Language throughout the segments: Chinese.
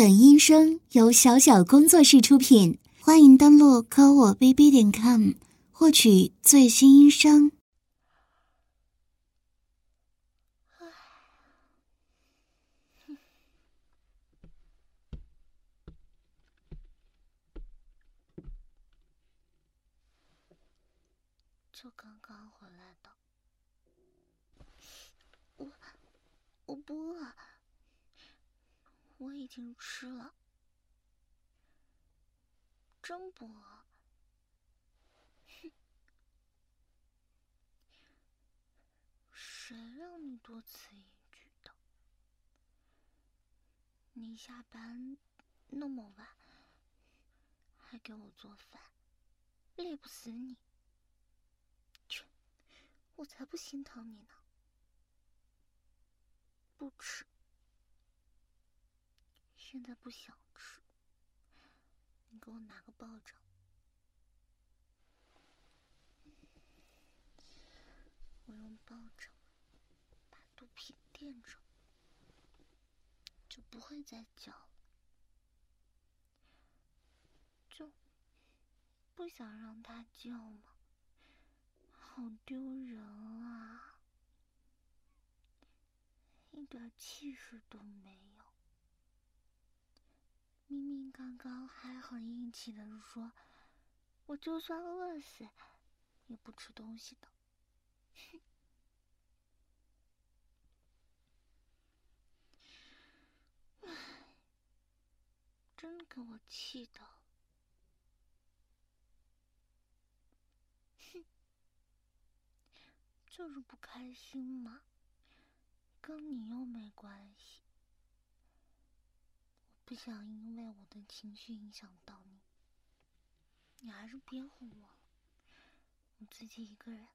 本音声由小小工作室出品，欢迎登录科我 bb 点 com 获取最新音声。就刚刚回来的，我我不饿。我已经吃了，真不饿。哼，谁让你多此一举的？你下班那么晚，还给我做饭，累不死你？切，我才不心疼你呢！不吃。现在不想吃，你给我拿个抱枕，我用抱枕把肚皮垫着，就不会再叫了。就不想让他叫吗？好丢人啊！一点气势都没有。明明刚刚还很硬气的说，我就算饿死也不吃东西的，唉，真给我气的，哼，就是不开心嘛，跟你又没关系。不想因为我的情绪影响到你，你还是别哄我了。我自己一个人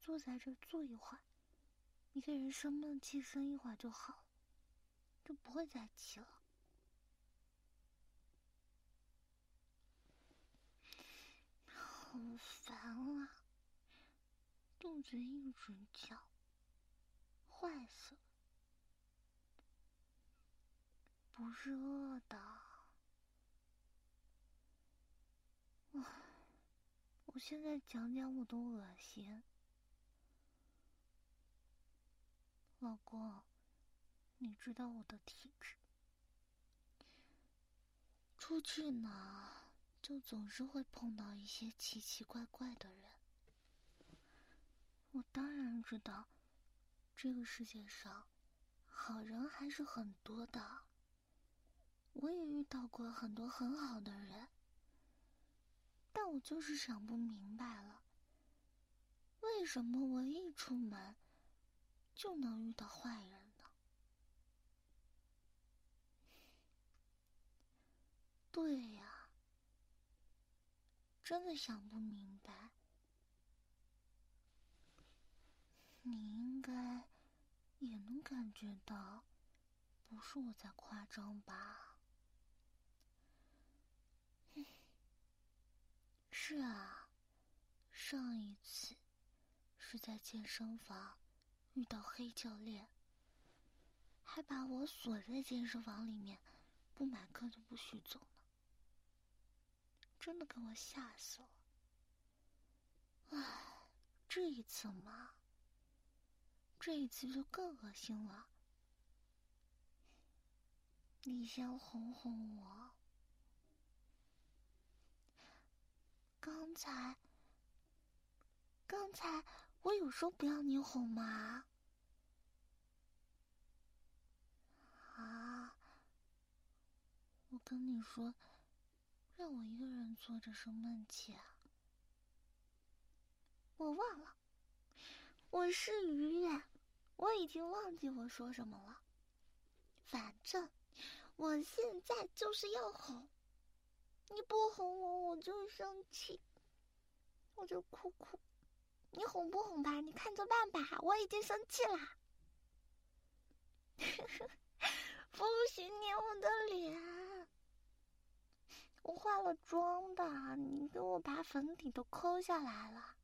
坐在这坐一会儿，一个人生闷气生一会儿就好了，就不会再气了。好烦啊！肚子一直叫，坏死了。不是饿的，我我现在讲讲我都恶心。老公，你知道我的体质，出去呢就总是会碰到一些奇奇怪怪的人。我当然知道，这个世界上好人还是很多的。我也遇到过很多很好的人，但我就是想不明白了，为什么我一出门就能遇到坏人呢？对呀，真的想不明白。你应该也能感觉到，不是我在夸张吧？是啊，上一次是在健身房遇到黑教练，还把我锁在健身房里面，不买课就不许走呢，真的给我吓死了。唉，这一次嘛，这一次就更恶心了。你先哄哄我。刚才，刚才我有说不要你哄吗？啊！我跟你说，让我一个人坐着生闷气啊！我忘了，我是鱼，我已经忘记我说什么了。反正我现在就是要哄。你不哄我，我就生气，我就哭哭。你哄不哄吧？你看着办吧。我已经生气啦。不许捏我的脸！我化了妆的，你给我把粉底都抠下来了。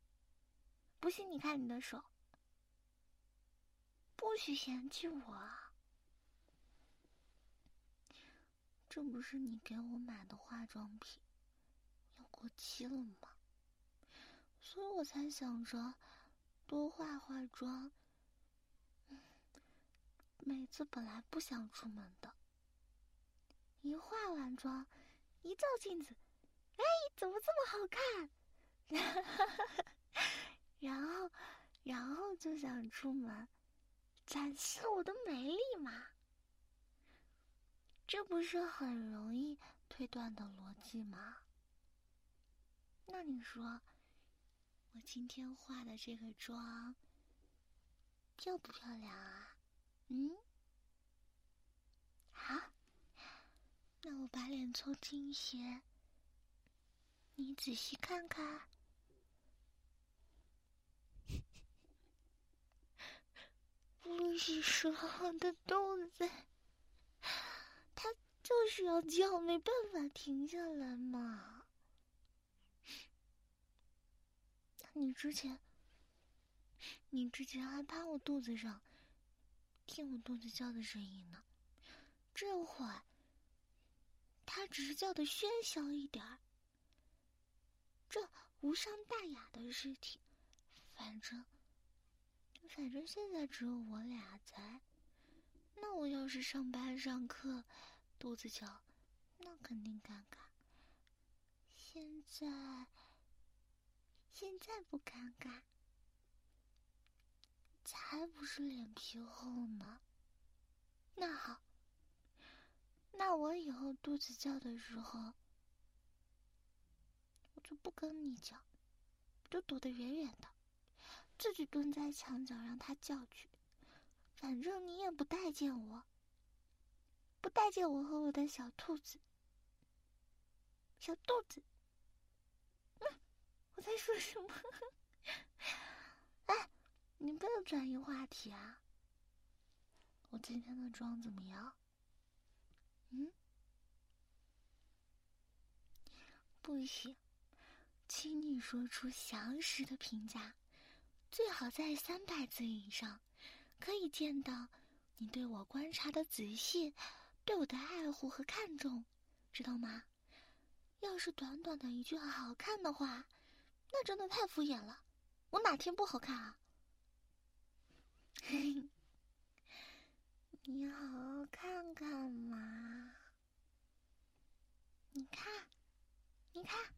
不信你看你的手。不许嫌弃我。这不是你给我买的化妆品，要过期了吗？所以我才想着多化化妆。每次本来不想出门的，一化完妆，一照镜子，哎，怎么这么好看？然后，然后就想出门，展示我的美丽嘛。这不是很容易推断的逻辑吗？那你说，我今天化的这个妆漂不漂亮啊？嗯？好，那我把脸凑近一些，你仔细看看。不是说我的肚子。就是要叫，没办法停下来嘛。你之前，你之前还趴我肚子上，听我肚子叫的声音呢。这会儿，他只是叫的喧嚣一点儿。这无伤大雅的事情，反正，反正现在只有我俩在。那我要是上班上课。肚子叫，那肯定尴尬。现在，现在不尴尬，才不是脸皮厚呢。那好，那我以后肚子叫的时候，我就不跟你叫，就躲得远远的，自己蹲在墙角让他叫去，反正你也不待见我。不待见我和我的小兔子，小肚子。嗯，我在说什么？哎，你不能转移话题啊！我今天的妆怎么样？嗯，不行，请你说出详实的评价，最好在三百字以上，可以见到你对我观察的仔细。对我的爱护和看重，知道吗？要是短短的一句“好看”的话，那真的太敷衍了。我哪天不好看啊？你好好看看嘛！你看，你看，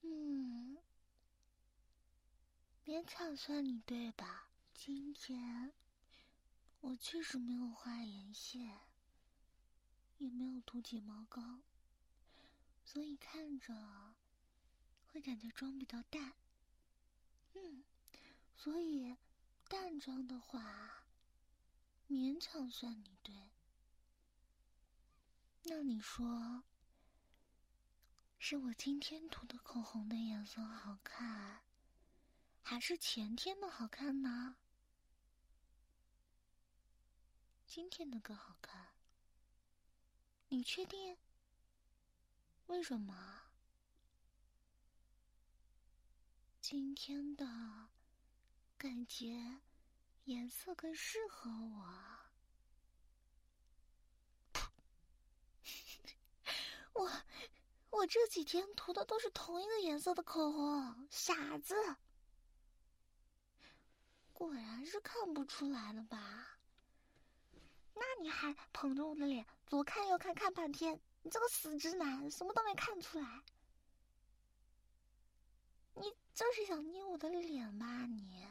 嗯，勉强算你对吧？今天。我确实没有画眼线，也没有涂睫毛膏，所以看着会感觉妆比较淡。嗯，所以淡妆的话，勉强算你对。那你说，是我今天涂的口红的颜色好看，还是前天的好看呢？今天的更好看，你确定？为什么？今天的感觉颜色更适合我。我我这几天涂的都是同一个颜色的口红，傻子！果然是看不出来了吧？那你还捧着我的脸左看右看看半天，你这个死直男，什么都没看出来。你就是想捏我的脸吧？你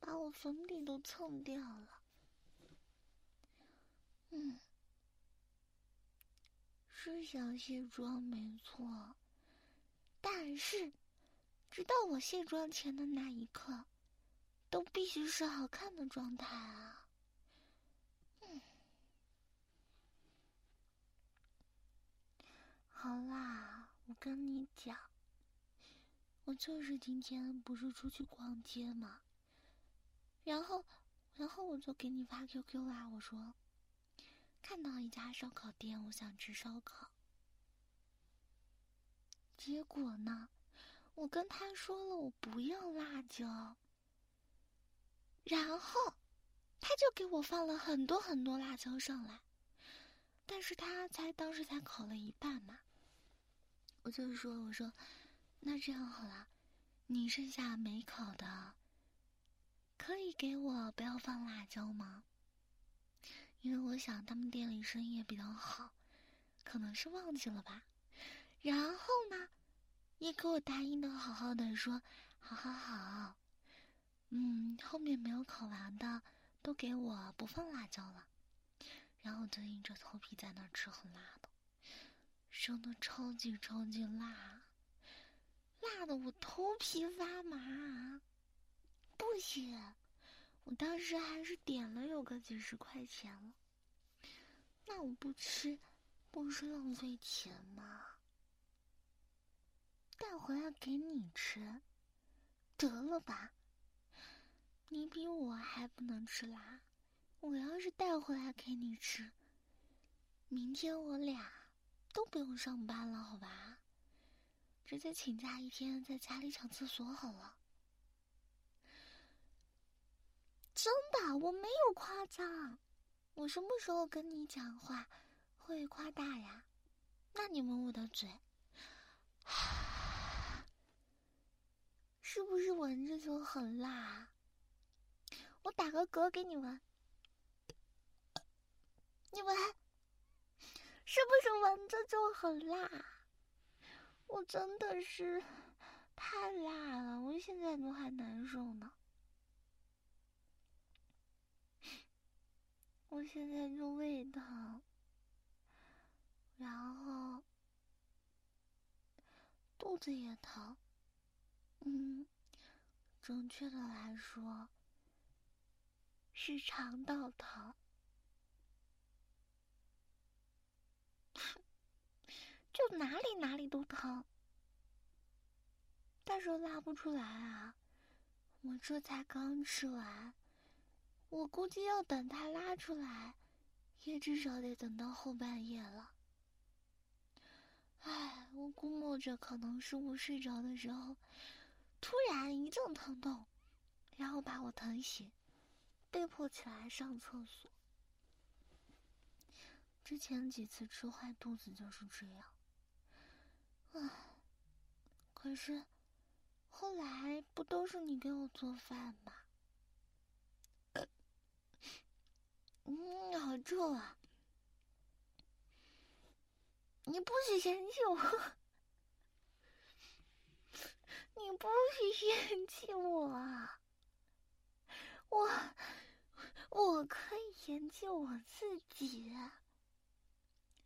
把我粉底都蹭掉了。嗯，是想卸妆没错，但是直到我卸妆前的那一刻，都必须是好看的状态啊。好啦，我跟你讲，我就是今天不是出去逛街嘛，然后，然后我就给你发 QQ 啦，我说看到一家烧烤店，我想吃烧烤。结果呢，我跟他说了我不要辣椒，然后他就给我放了很多很多辣椒上来，但是他才当时才烤了一半嘛。我就说，我说，那这样好了，你剩下没烤的，可以给我不要放辣椒吗？因为我想他们店里生意也比较好，可能是忘记了吧。然后呢，也给我答应的好好的，说好好好，嗯，后面没有烤完的都给我不放辣椒了。然后就硬着头皮在那儿吃很辣的。生的超级超级辣，辣的我头皮发麻。不行，我当时还是点了有个几十块钱了。那我不吃，不是浪费钱吗？带回来给你吃，得了吧。你比我还不能吃辣，我要是带回来给你吃，明天我俩。都不用上班了，好吧？直接请假一天，在家里上厕所好了。真的，我没有夸张。我什么时候跟你讲话会夸大呀？那你闻我的嘴，是不是闻着就很辣？我打个嗝给你闻，你闻。是不是闻着就很辣？我真的是太辣了，我现在都还难受呢。我现在就胃疼，然后肚子也疼。嗯，准确的来说是肠道疼。就哪里哪里都疼，但是拉不出来啊！我这才刚吃完，我估计要等它拉出来，也至少得等到后半夜了。唉，我估摸着可能是我睡着的时候，突然一阵疼痛，然后把我疼醒，被迫起来上厕所。之前几次吃坏肚子就是这样。唉，可是后来不都是你给我做饭吗？嗯，好臭啊！你不许嫌弃我，你不许嫌弃我，我我可以嫌弃我自己，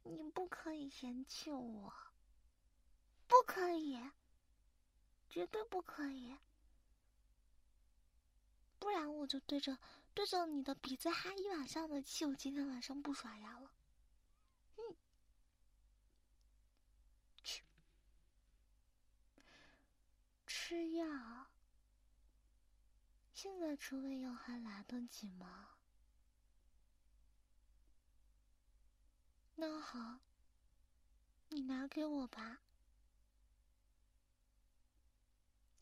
你不可以嫌弃我。不可以，绝对不可以，不然我就对着对着你的鼻子哈一晚上的气，我今天晚上不刷牙了。嗯，吃药，现在吃胃药还来得及吗？那好，你拿给我吧。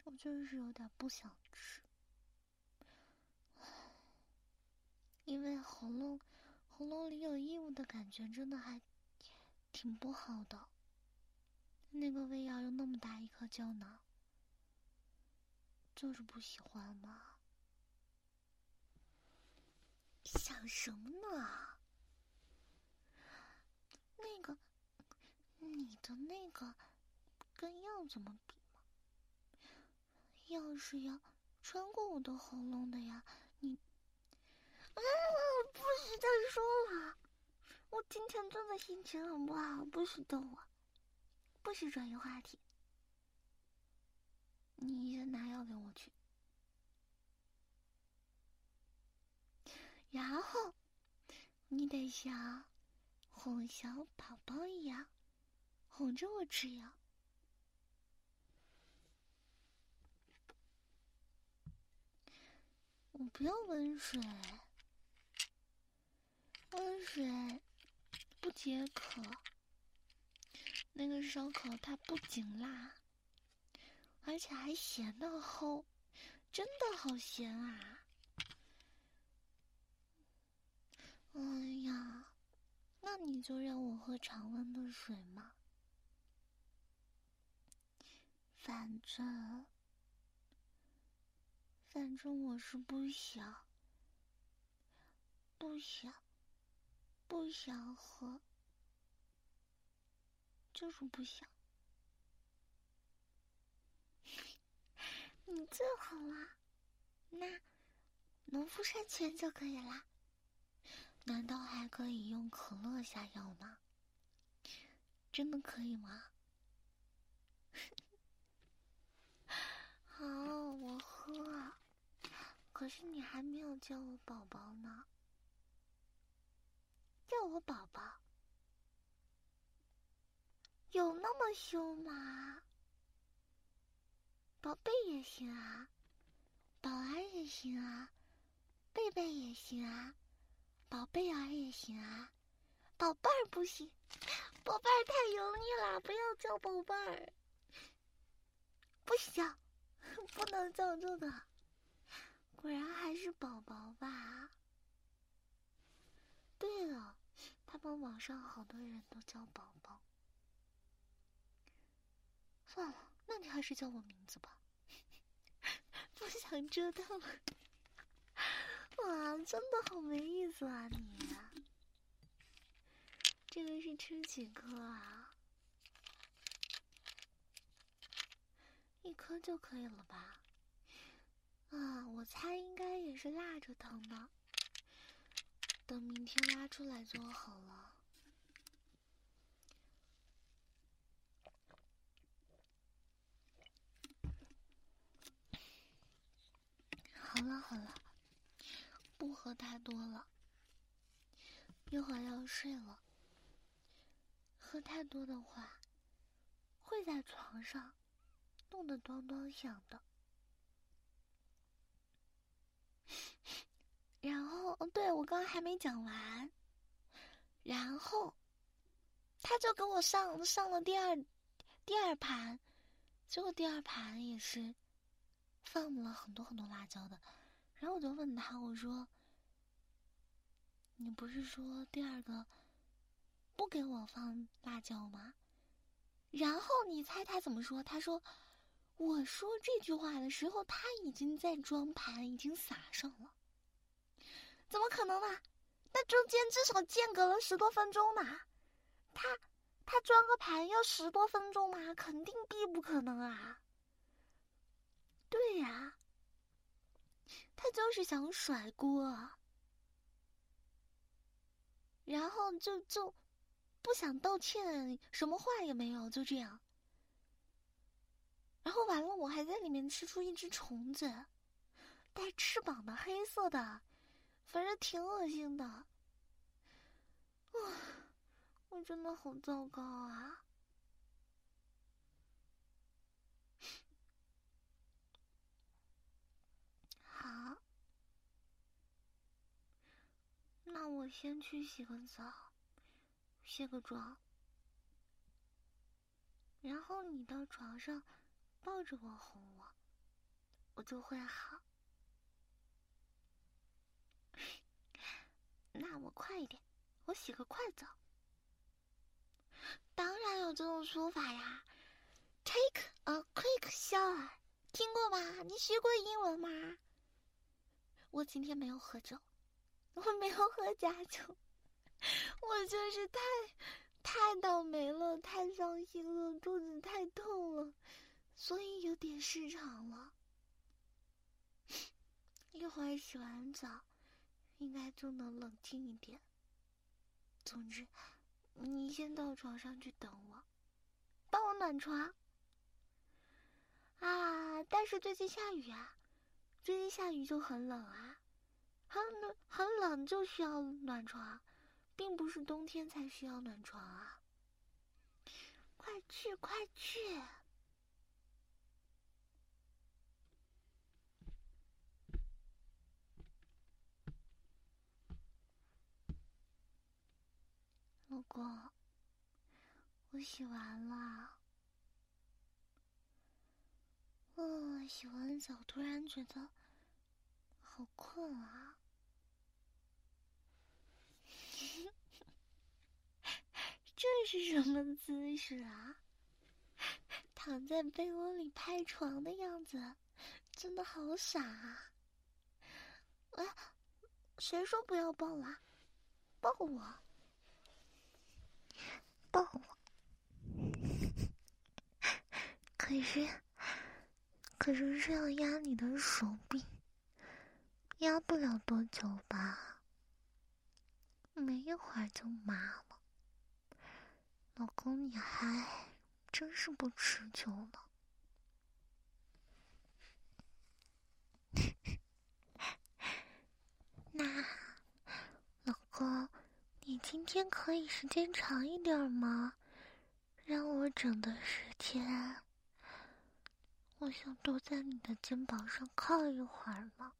我就是有点不想吃，因为喉咙喉咙里有异物的感觉，真的还挺不好的。那个胃药又那么大一颗胶囊，就是不喜欢嘛。想什么呢？那个，你的那个跟药怎么比？药是要穿过我的喉咙的呀，你，啊，不许再说了，我今天真的心情很不好，不许逗我，不许转移话题，你先拿药给我去，然后你得像哄小宝宝一样哄着我吃药。我不要温水，温水不解渴。那个烧烤它不仅辣，而且还咸的齁，真的好咸啊！哎呀，那你就让我喝常温的水嘛。反正，反正我是不想，不想，不想喝，就是不想。你最好啦，那农夫山泉就可以啦。难道还可以用可乐下药吗？真的可以吗？好，我。可是你还没有叫我宝宝呢，叫我宝宝，有那么凶吗？宝贝也行啊，宝儿也行啊，贝贝也行啊。宝贝儿也行啊，宝贝儿不行，宝贝儿太油腻了，不要叫宝贝儿，不行，不能叫这个，果然还是宝宝吧。对了，他们网上好多人都叫宝宝，算了，那你还是叫我名字吧，不想折腾了。哇，真的好没意思啊！你，这个是吃几颗啊？一颗就可以了吧？啊，我猜应该也是辣着疼的，等明天拉出来就好了。好了好了。不喝太多了，一会儿要睡了。喝太多的话，会在床上弄得咚咚响的。然后，对我刚刚还没讲完。然后，他就给我上上了第二第二盘，结果第二盘也是放了很多很多辣椒的。然后我就问他，我说：“你不是说第二个不给我放辣椒吗？”然后你猜他怎么说？他说：“我说这句话的时候，他已经在装盘，已经撒上了。怎么可能呢？那中间至少间隔了十多分钟呢。他他装个盘要十多分钟吗？肯定必不可能啊。对呀。”他就是想甩锅，然后就就不想道歉，什么话也没有，就这样。然后完了，我还在里面吃出一只虫子，带翅膀的黑色的，反正挺恶心的。哇，我真的好糟糕啊！好，那我先去洗个澡，卸个妆，然后你到床上抱着我哄我，我就会好。那我快一点，我洗个快澡。当然有这种说法呀，take a quick shower，听过吗？你学过英文吗？我今天没有喝酒，我没有喝假酒，我就是太太倒霉了，太伤心了，肚子太痛了，所以有点失常了。一会儿洗完澡，应该就能冷静一点。总之，你先到床上去等我，帮我暖床。啊，但是最近下雨啊。最近下雨就很冷啊，很冷很冷就需要暖床，并不是冬天才需要暖床啊。快去快去，老公，我洗完了。哦，洗完澡突然觉得好困啊。这是什么姿势啊？躺在被窝里拍床的样子，真的好傻啊！哎，谁说不要抱了？抱我！我！可是，可是是要压你的手臂，压不了多久吧？没一会儿就麻了。老公，你还真是不持久呢。那，老公，你今天可以时间长一点吗？让我整的时间，我想多在你的肩膀上靠一会儿呢。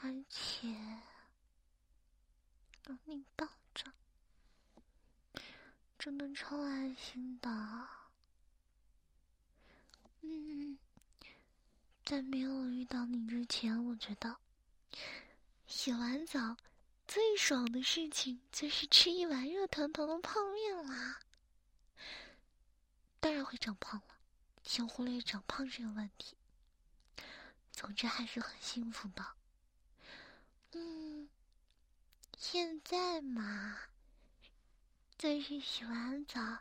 而且，有你抱着。真的超安心的，嗯，在没有遇到你之前，我觉得洗完澡最爽的事情就是吃一碗热腾腾的泡面啦。当然会长胖了，先忽略长胖这个问题。总之还是很幸福的。嗯，现在嘛。就是洗完澡，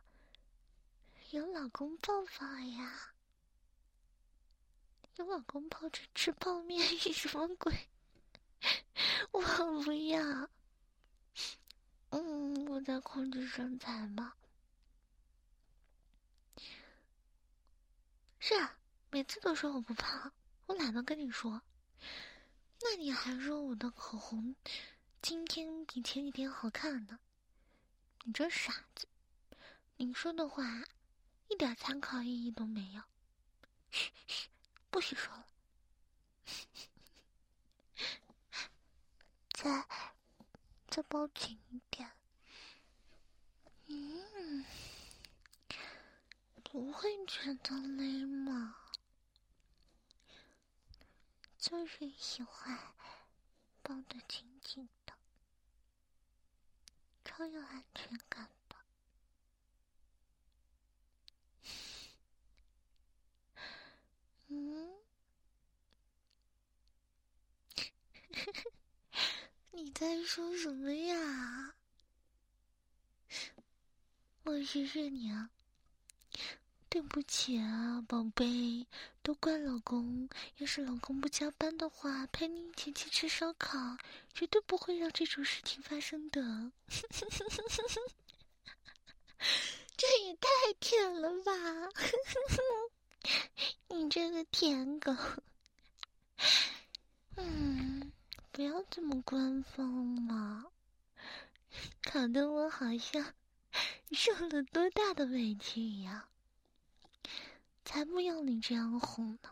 有老公抱抱呀，有老公抱着吃泡面 是什么鬼？我不要。嗯，我在控制身材吗。是啊，每次都说我不胖，我懒得跟你说。那你还说我的口红今天比前几天好看呢？你这傻子！你说的话一点参考意义都没有。嘘嘘，不许说了。再再抱紧一点。嗯，不会觉得累吗？就是喜欢抱得紧紧的。超有安全感的，嗯，你在说什么呀？我谢谢你啊。对不起啊，宝贝，都怪老公。要是老公不加班的话，陪你一起去吃烧烤，绝对不会让这种事情发生的。这也太甜了吧！你这个舔狗，嗯，不要这么官方嘛，搞得我好像受了多大的委屈一样。才不要你这样哄呢！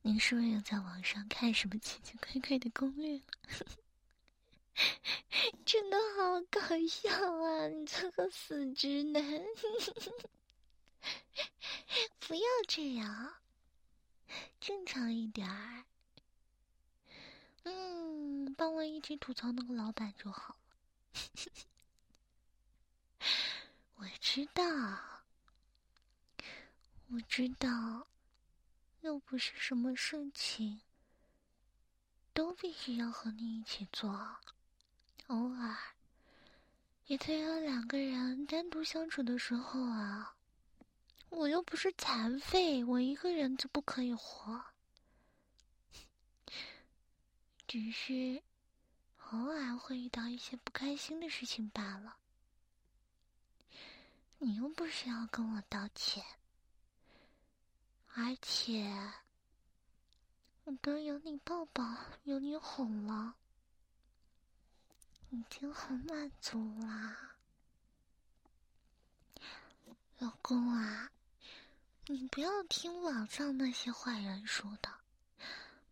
你是不是又在网上看什么奇奇怪怪的攻略？真的好搞笑啊！你这个死直男！不要这样，正常一点儿。嗯，帮我一起吐槽那个老板就好了。我知道。我知道，又不是什么事情都必须要和你一起做，偶尔也得有两个人单独相处的时候啊。我又不是残废，我一个人就不可以活，只是偶尔会遇到一些不开心的事情罢了。你又不是要跟我道歉。而且，我都有你抱抱，有你哄了，已经很满足啦。老公啊，你不要听网上那些坏人说的，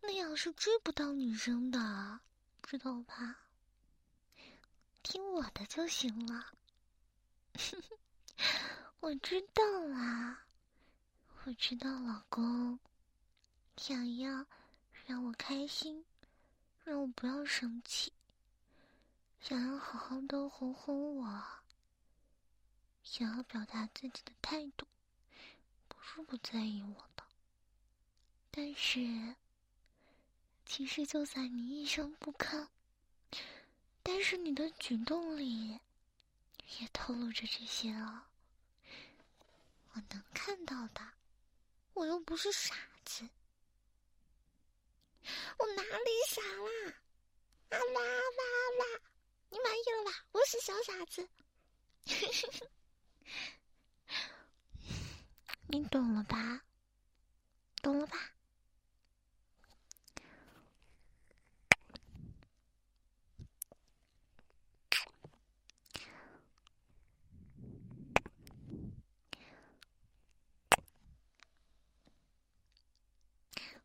那样是追不到女生的，知道吧？听我的就行了。我知道啦。我知道，老公想要让我开心，让我不要生气，想要好好的哄哄我，想要表达自己的态度，不是不在意我的。但是，其实就算你一声不吭，但是你的举动里也透露着这些啊。我能看到的，我又不是傻子，我哪里傻啦？啊啦啦啦！你满意了吧？我是小傻子，你懂了吧？懂了吧？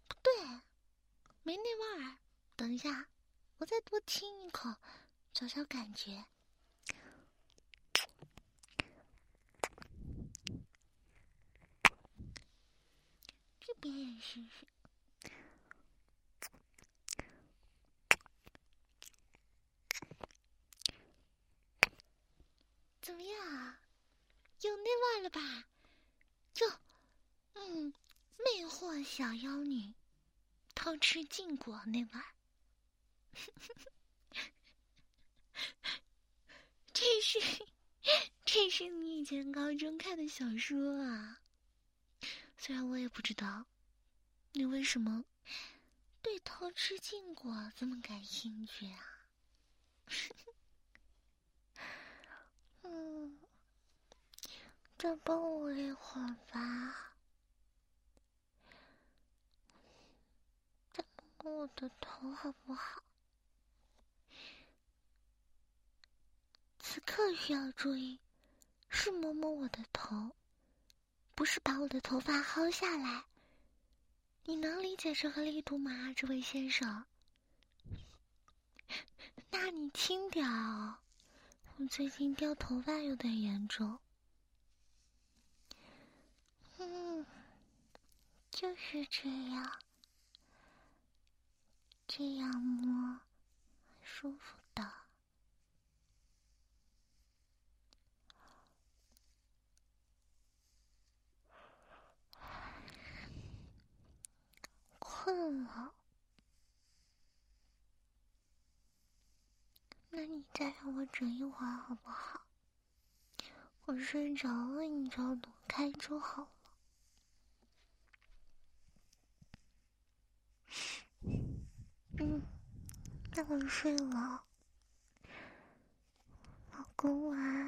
不对，没那味儿。等一下，我再多亲一口，找找感觉。这边也试试。怎么样？有那味了吧？就，嗯，魅惑小妖女，偷吃禁果那晚。这是，这是你以前高中看的小说啊。虽然我也不知道，你为什么对偷吃禁果这么感兴趣啊？嗯，再帮我一会儿吧，再摸摸我的头好不好？此刻需要注意，是摸摸我的头，不是把我的头发薅下来。你能理解这个力度吗，这位先生？那你轻点哦，我最近掉头发有点严重。嗯，就是这样，这样摸，舒服的。困了，那你再让我整一会儿好不好？我睡着了，你找躲开就好了。我睡了，老公晚安，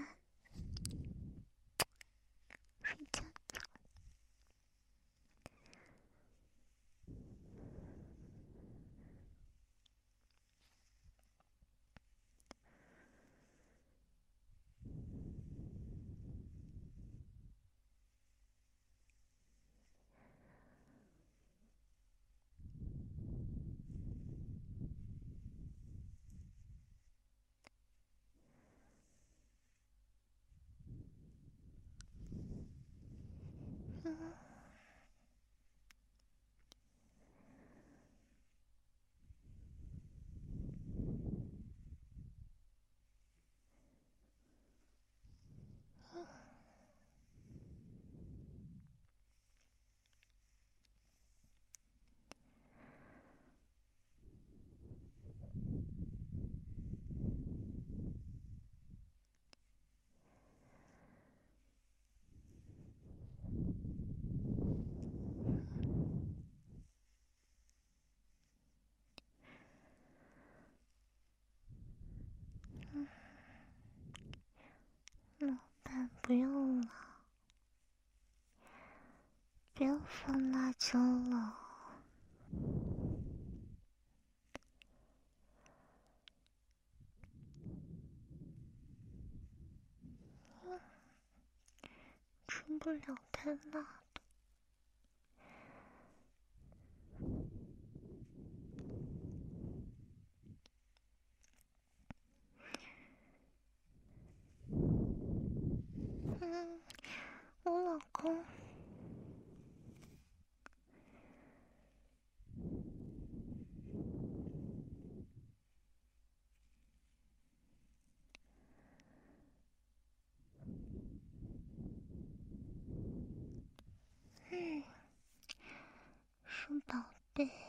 老板不用了，不要放辣椒了。吃不了太辣。宝贝。